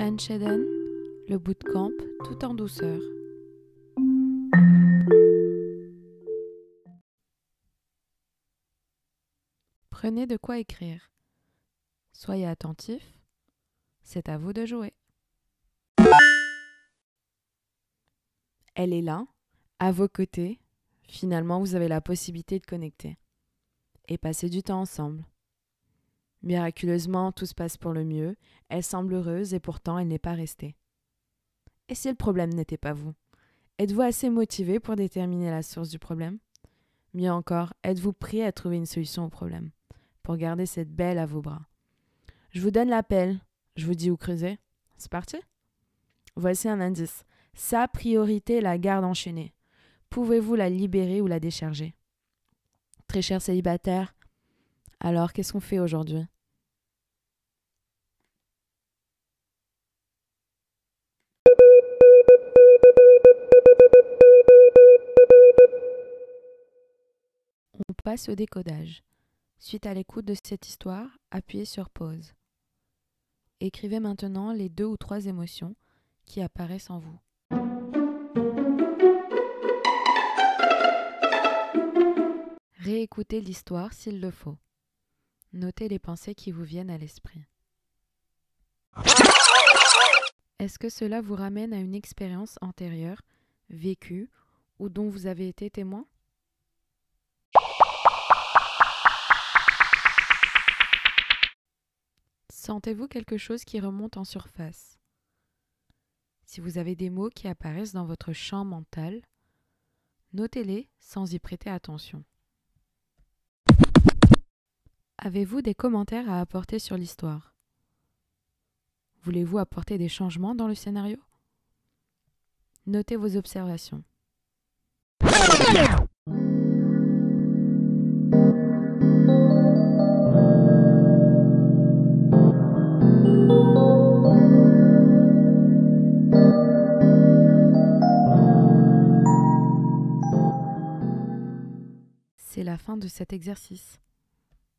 French le bootcamp tout en douceur. Prenez de quoi écrire. Soyez attentif. C'est à vous de jouer. Elle est là, à vos côtés. Finalement, vous avez la possibilité de connecter et passer du temps ensemble. Miraculeusement, tout se passe pour le mieux, elle semble heureuse et pourtant elle n'est pas restée. Et si le problème n'était pas vous? Êtes-vous assez motivé pour déterminer la source du problème? Mieux encore, êtes-vous prêt à trouver une solution au problème? Pour garder cette belle à vos bras Je vous donne l'appel, je vous dis où creuser. C'est parti? Voici un indice. Sa priorité la garde enchaînée. Pouvez-vous la libérer ou la décharger? Très cher célibataire, alors qu'est-ce qu'on fait aujourd'hui? On passe au décodage. Suite à l'écoute de cette histoire, appuyez sur pause. Écrivez maintenant les deux ou trois émotions qui apparaissent en vous. Réécoutez l'histoire s'il le faut. Notez les pensées qui vous viennent à l'esprit. Est-ce que cela vous ramène à une expérience antérieure, vécue, ou dont vous avez été témoin? Sentez-vous quelque chose qui remonte en surface? Si vous avez des mots qui apparaissent dans votre champ mental, notez-les sans y prêter attention. Avez-vous des commentaires à apporter sur l'histoire? Voulez-vous apporter des changements dans le scénario? Notez vos observations. C'est la fin de cet exercice.